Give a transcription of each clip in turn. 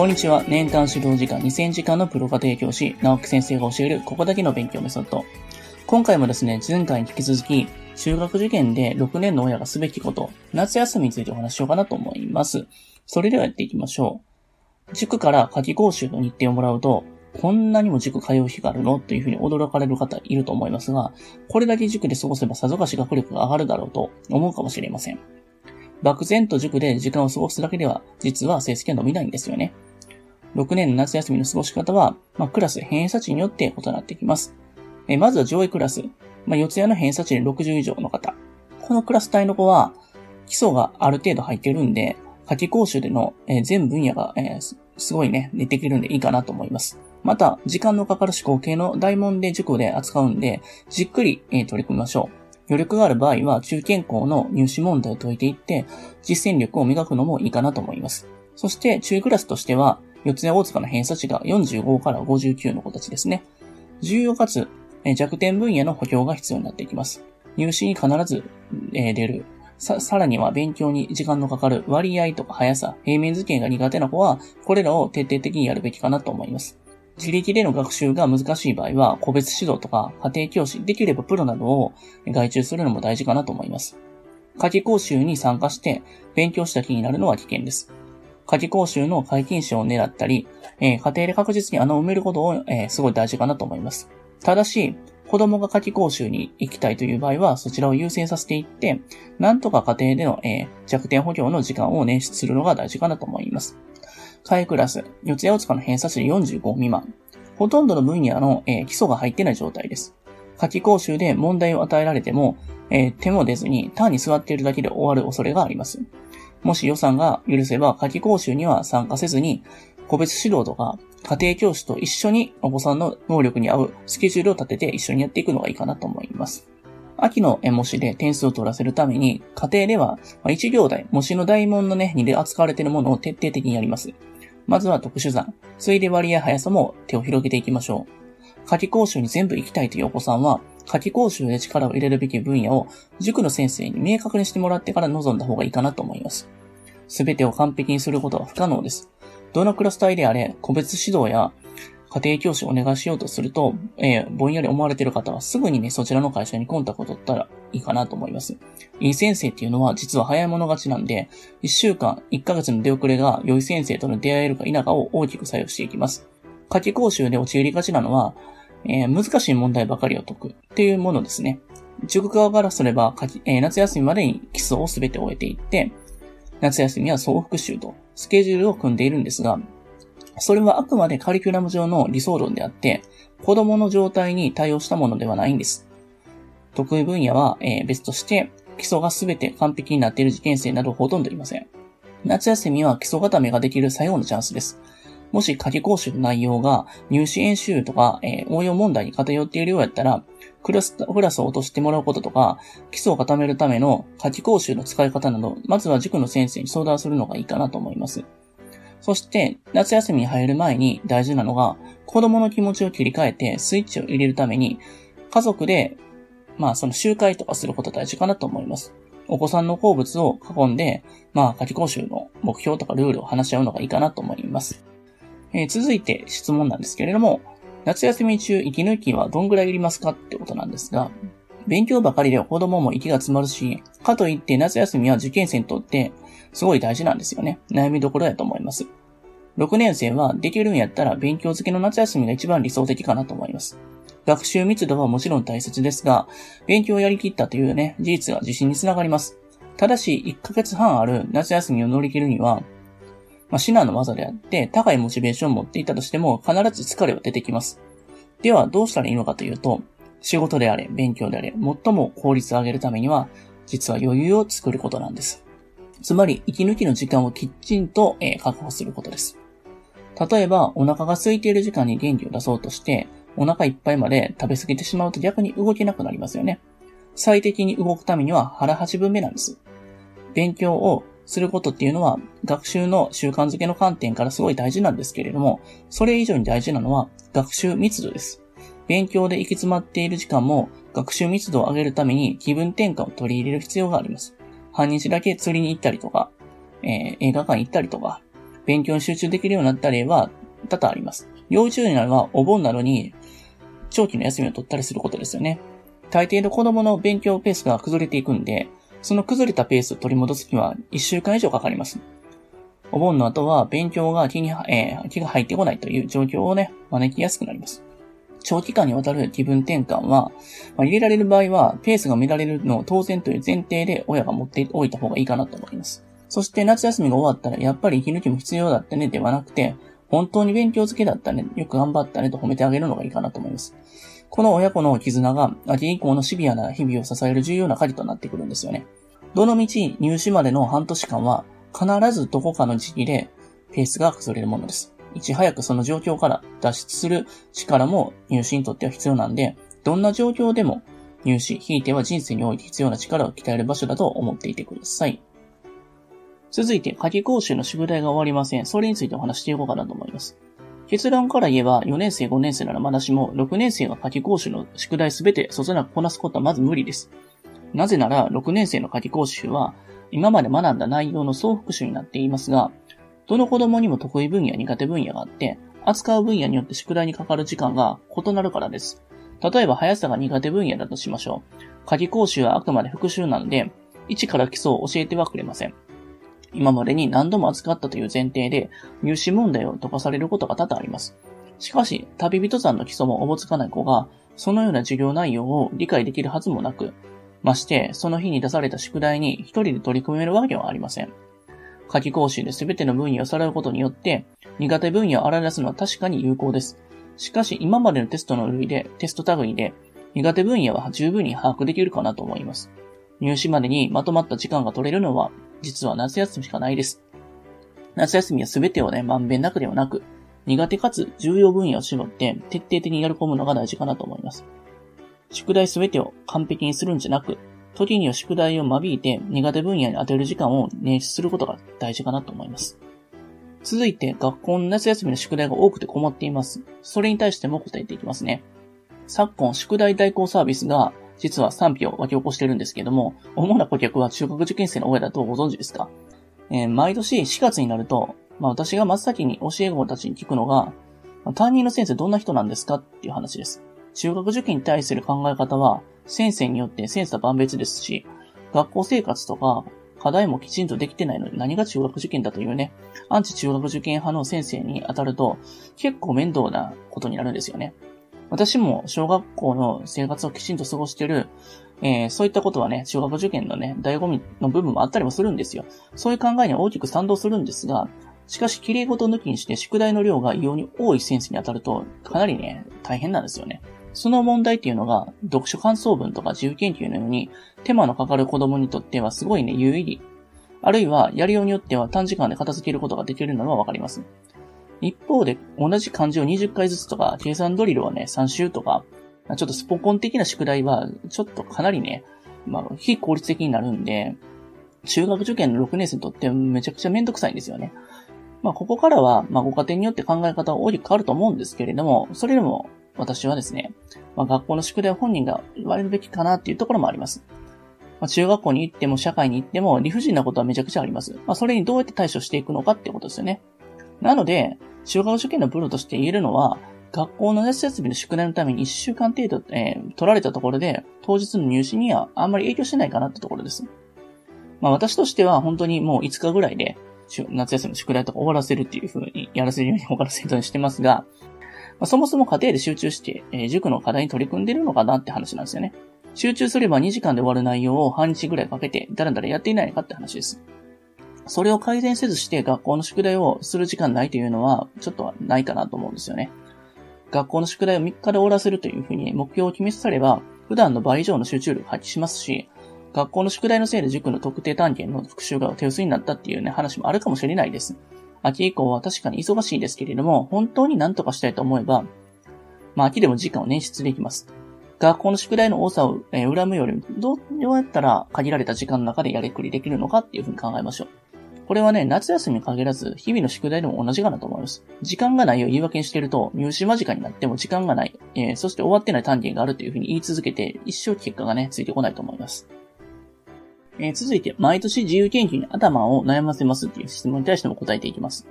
こんにちは。年間指導時間2000時間のプロ家庭教師、直木先生が教えるここだけの勉強メソッド。今回もですね、前回に引き続き、中学受験で6年の親がすべきこと、夏休みについてお話ししようかなと思います。それではやっていきましょう。塾から夏季講習の日程をもらうと、こんなにも塾通う日があるの？というふうに驚かれる方いると思いますが、これだけ塾で過ごせばさぞかし学力が上がるだろうと思うかもしれません。漠然と塾で時間を過ごすだけでは、実は成績は伸びないんですよね。6年の夏休みの過ごし方は、まあ、クラス偏差値によって異なってきます。えまずは上位クラス。まあ、四谷の偏差値で60以上の方。このクラス帯の子は、基礎がある程度入ってるんで、夏季講習での、えー、全分野が、え、すごいね、できるんでいいかなと思います。また、時間のかかる思考系の大問で塾で扱うんで、じっくり、え、取り組みましょう。余力がある場合は、中堅校の入試問題を解いていって、実践力を磨くのもいいかなと思います。そして、中位クラスとしては、四谷大塚の偏差値が45から59の子たちですね。重要かつ、弱点分野の補強が必要になっていきます。入試に必ず、出る。さ、さらには勉強に時間のかかる割合とか速さ、平面図形が苦手な子は、これらを徹底的にやるべきかなと思います。自力での学習が難しい場合は、個別指導とか家庭教師、できればプロなどを外注するのも大事かなと思います。夏季講習に参加して勉強した気になるのは危険です。夏季講習の解禁賞を狙ったり、えー、家庭で確実に穴を埋めることを、えー、すごい大事かなと思います。ただし、子供が夏季講習に行きたいという場合は、そちらを優先させていって、なんとか家庭での、えー、弱点補強の時間を捻出するのが大事かなと思います。下クラス、四谷大塚の偏差値45未満。ほとんどの分野の、えー、基礎が入ってない状態です。夏季講習で問題を与えられても、えー、手も出ずに単に座っているだけで終わる恐れがあります。もし予算が許せば夏季講習には参加せずに、個別指導とか家庭教師と一緒にお子さんの能力に合うスケジュールを立てて一緒にやっていくのがいいかなと思います。秋の模試で点数を取らせるために、家庭では1行題、模試の大問のね、2で扱われているものを徹底的にやります。まずは特殊算、ついで割や速さも手を広げていきましょう。夏季講習に全部行きたいというお子さんは、夏季講習で力を入れるべき分野を塾の先生に明確にしてもらってから臨んだ方がいいかなと思います。すべてを完璧にすることは不可能です。どのクラス帯であれ、個別指導や家庭教師をお願いしようとすると、えー、ぼんやり思われている方はすぐにね、そちらの会社にコンタクトを取ったらいいかなと思います。いい先生っていうのは実は早い者勝ちなんで、1週間、1ヶ月の出遅れが良い先生との出会えるか否かを大きく作用していきます。夏季講習で陥りがちなのは、えー、難しい問題ばかりを解くっていうものですね。塾側からすれば、えー、夏休みまでに基礎をすべて終えていって、夏休みは総復習とスケジュールを組んでいるんですが、それはあくまでカリキュラム上の理想論であって、子供の状態に対応したものではないんです。得意分野は、え、別として、基礎が全て完璧になっている受験生などほとんどいません。夏休みは基礎固めができる最後のチャンスです。もし夏季講習の内容が入試演習とか、えー、応用問題に偏っているようやったら、クラス、クラスを落としてもらうこととか、基礎を固めるための夏季講習の使い方など、まずは塾の先生に相談するのがいいかなと思います。そして、夏休みに入る前に大事なのが、子供の気持ちを切り替えてスイッチを入れるために、家族で、まあその集会とかすること大事かなと思います。お子さんの好物を囲んで、まあ夏季講習の目標とかルールを話し合うのがいいかなと思います。えー、続いて質問なんですけれども、夏休み中息抜きはどんぐらいいりますかってことなんですが、勉強ばかりで子供も息が詰まるし、かといって夏休みは受験生にとってすごい大事なんですよね。悩みどころやと思います。6年生はできるんやったら勉強付きの夏休みが一番理想的かなと思います。学習密度はもちろん大切ですが、勉強をやりきったというね、事実が自信につながります。ただし、1ヶ月半ある夏休みを乗り切るには、まあ、至難の技であって、高いモチベーションを持っていたとしても、必ず疲れは出てきます。では、どうしたらいいのかというと、仕事であれ、勉強であれ、最も効率を上げるためには、実は余裕を作ることなんです。つまり、息抜きの時間をきっちんと、えー、確保することです。例えば、お腹が空いている時間に元気を出そうとして、お腹いっぱいまで食べ過ぎてしまうと逆に動けなくなりますよね。最適に動くためには腹8分目なんです。勉強をすることっていうのは、学習の習慣づけの観点からすごい大事なんですけれども、それ以上に大事なのは、学習密度です。勉強で行き詰まっている時間も、学習密度を上げるために気分転換を取り入れる必要があります。半日だけ釣りに行ったりとか、えー、映画館行ったりとか、勉強に集中できるようになった例は多々あります。幼稚園なのはお盆などに長期の休みを取ったりすることですよね。大抵の子供の勉強ペースが崩れていくんで、その崩れたペースを取り戻すには1週間以上かかります。お盆の後は勉強が気に、えー、気が入ってこないという状況をね、招きやすくなります。長期間にわたる気分転換は、まあ、入れられる場合は、ペースが乱れるのを当然という前提で親が持っておいた方がいいかなと思います。そして夏休みが終わったら、やっぱり息抜きも必要だったねではなくて、本当に勉強付けだったね、よく頑張ったねと褒めてあげるのがいいかなと思います。この親子の絆が、秋以降のシビアな日々を支える重要な鍵となってくるんですよね。どの道入試までの半年間は、必ずどこかの時期でペースが崩れるものです。いち早くその状況から脱出する力も入試にとっては必要なんで、どんな状況でも入試、ひいては人生において必要な力を鍛える場所だと思っていてください。続いて、夏季講習の宿題が終わりません。それについてお話していこうかなと思います。結論から言えば、4年生、5年生ならまだしも、6年生が夏季講習の宿題すべてそつなくこなすことはまず無理です。なぜなら、6年生の夏季講習は、今まで学んだ内容の総復習になっていますが、どの子供にも得意分野、苦手分野があって、扱う分野によって宿題にかかる時間が異なるからです。例えば速さが苦手分野だとしましょう。夏季講習はあくまで復習なので、一から基礎を教えてはくれません。今までに何度も扱ったという前提で、入試問題を解かされることが多々あります。しかし、旅人さんの基礎もおぼつかない子が、そのような授業内容を理解できるはずもなく、まして、その日に出された宿題に一人で取り組めるわけはありません。夏季講習で全ての分野をさらうことによって、苦手分野を洗い出すのは確かに有効です。しかし、今までのテストの類で、テスト類で、苦手分野は十分に把握できるかなと思います。入試までにまとまった時間が取れるのは、実は夏休みしかないです。夏休みは全てをね、まんべんなくではなく、苦手かつ重要分野を絞って徹底的にやり込むのが大事かなと思います。宿題全てを完璧にするんじゃなく、時には宿題を間引いて苦手分野に当てる時間を捻出することが大事かなと思います。続いて、学校の夏休みの宿題が多くて困っています。それに対しても答えていきますね。昨今、宿題代行サービスが実は賛否を沸き起こしてるんですけども、主な顧客は中学受験生の親だとご存知ですか？えー、毎年4月になると、まあ私が真っ先に教え子たちに聞くのが、担任の先生どんな人なんですかっていう話です。中学受験に対する考え方は、先生によって千差万別ですし、学校生活とか課題もきちんとできてないのに何が中学受験だというね、アンチ中学受験派の先生に当たると結構面倒なことになるんですよね。私も小学校の生活をきちんと過ごしてる、えー、そういったことはね、中学受験のね、醍醐味の部分もあったりもするんですよ。そういう考えには大きく賛同するんですが、しかし、綺麗事抜きにして宿題の量が異様に多い先生に当たると、かなりね、大変なんですよね。その問題っていうのが、読書感想文とか自由研究のように、手間のかかる子供にとってはすごいね、有意義。あるいは、やりようによっては短時間で片付けることができるのはわかります。一方で、同じ漢字を20回ずつとか、計算ドリルをね、3週とか、ちょっとスポコン的な宿題は、ちょっとかなりね、まあ、非効率的になるんで、中学受験の6年生にとってめちゃくちゃめんどくさいんですよね。まあ、ここからは、まあ、ご家庭によって考え方は大きく変わると思うんですけれども、それでも、私はですね、まあ、学校の宿題を本人が言われるべきかなっていうところもあります。まあ、中学校に行っても社会に行っても理不尽なことはめちゃくちゃあります。まあ、それにどうやって対処していくのかってことですよね。なので、中学受験のプロとして言えるのは、学校の夏休みの宿題のために1週間程度、えー、取られたところで、当日の入試にはあんまり影響してないかなってところです。まあ私としては本当にもう5日ぐらいで、夏休みの宿題とか終わらせるっていう風にやらせるように終わらせるようにしてますが、まあ、そもそも家庭で集中して、えー、塾の課題に取り組んでるのかなって話なんですよね。集中すれば2時間で終わる内容を半日ぐらいかけて、だらだらやっていないかって話です。それを改善せずして学校の宿題をする時間ないというのは、ちょっとないかなと思うんですよね。学校の宿題を3日で終わらせるというふうに目標を決めさせれば、普段の倍以上の集中力を発揮しますし、学校の宿題のせいで塾の特定単元の復習が手薄になったっていうね、話もあるかもしれないです。秋以降は確かに忙しいですけれども、本当に何とかしたいと思えば、まあ秋でも時間を捻出できます。学校の宿題の多さを、え恨むよりどうやったら限られた時間の中でやりくりできるのかっていうふうに考えましょう。これはね、夏休みに限らず、日々の宿題でも同じかなと思います。時間がないを言い訳にしてると、入試間近になっても時間がない、えー、そして終わってない単元があるというふうに言い続けて、一生結果がね、ついてこないと思います。えー、続いて、毎年自由研究に頭を悩ませますっていう質問に対しても答えていきます。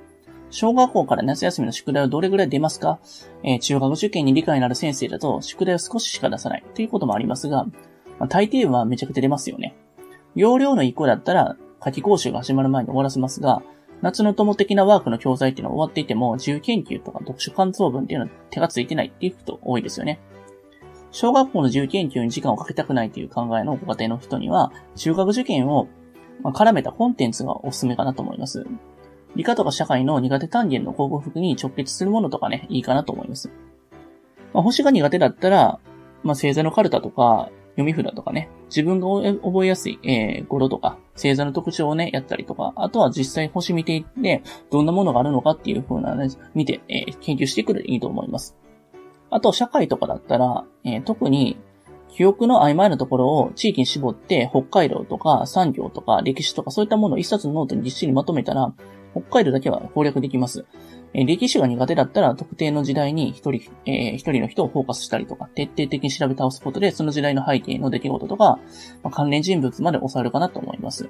小学校から夏休みの宿題はどれぐらい出ますか？えー、中学受験に理解のある先生だと宿題を少ししか出さないということもありますが、まあ、大抵はめちゃくちゃ出ますよね。容量の1個だったら夏季講習が始まる前に終わらせますが、夏の友的なワークの教材っていうのは終わっていても、自由研究とか読書感想文っていうのは手がついてないっていう人多いですよね。小学校の自由研究に時間をかけたくないという考えのご家庭の人には、中学受験を絡めたコンテンツがおすすめかなと思います。理科とか社会の苦手単元の克服に直結するものとかね、いいかなと思います。まあ、星が苦手だったら、まあ、星座のカルタとか、読み札とかね、自分が覚えやすい、えー、語呂とか、星座の特徴をね、やったりとか、あとは実際星見ていって、どんなものがあるのかっていう風なね、見て、えー、研究してくるといいと思います。あと、社会とかだったら、えー、特に、記憶の曖昧なところを地域に絞って、北海道とか産業とか歴史とかそういったものを一冊のノートにぎっしりまとめたら、北海道だけは攻略できます。え歴史が苦手だったら特定の時代に一人、えー、一人の人をフォーカスしたりとか、徹底的に調べ倒すことで、その時代の背景の出来事とか、まあ、関連人物まで抑えるかなと思います。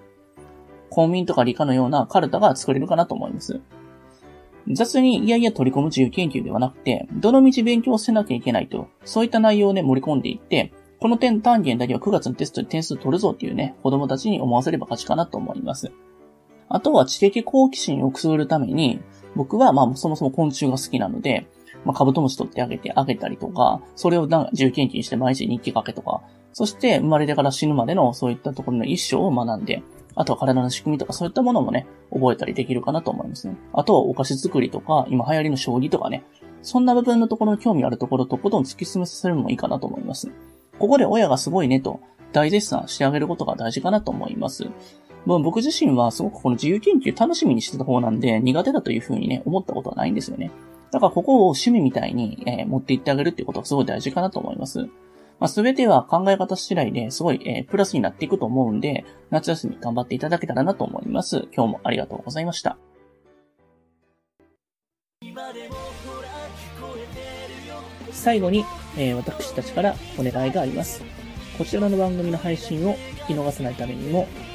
公民とか理科のようなカルタが作れるかなと思います。雑にいやいや取り込む自由研究ではなくて、どの道勉強せなきゃいけないと、そういった内容をね、盛り込んでいって、この点単元だけは9月のテストで点数取るぞっていうね、子供たちに思わせれば勝ちかなと思います。あとは知的好奇心をくすぐるために、僕はまあそもそも昆虫が好きなので、まあ、カブトムシ取ってあげてあげたりとか、それをなんか自由研究にして毎日日記書けとか、そして生まれてから死ぬまでのそういったところの一生を学んで、あとは体の仕組みとかそういったものもね、覚えたりできるかなと思いますね。あとはお菓子作りとか、今流行りの将棋とかね、そんな部分のところの興味あるところとことん突き進めさせるのもいいかなと思います。ここで親がすごいねと大絶賛してあげることが大事かなと思います。まあ、僕自身はすごくこの自由研究楽しみにしてた方なんで、苦手だというふうにね、思ったことはないんですよね。だからここを趣味みたいに、えー、持っていってあげるっていうことがすごい大事かなと思います。まあ、すべては考え方次第ですごい、えー、プラスになっていくと思うんで、夏休み頑張っていただけたらなと思います。今日もありがとうございました。最後に、えー、私たちからお願いがあります。こちらの番組の配信を聞き逃さないためにも、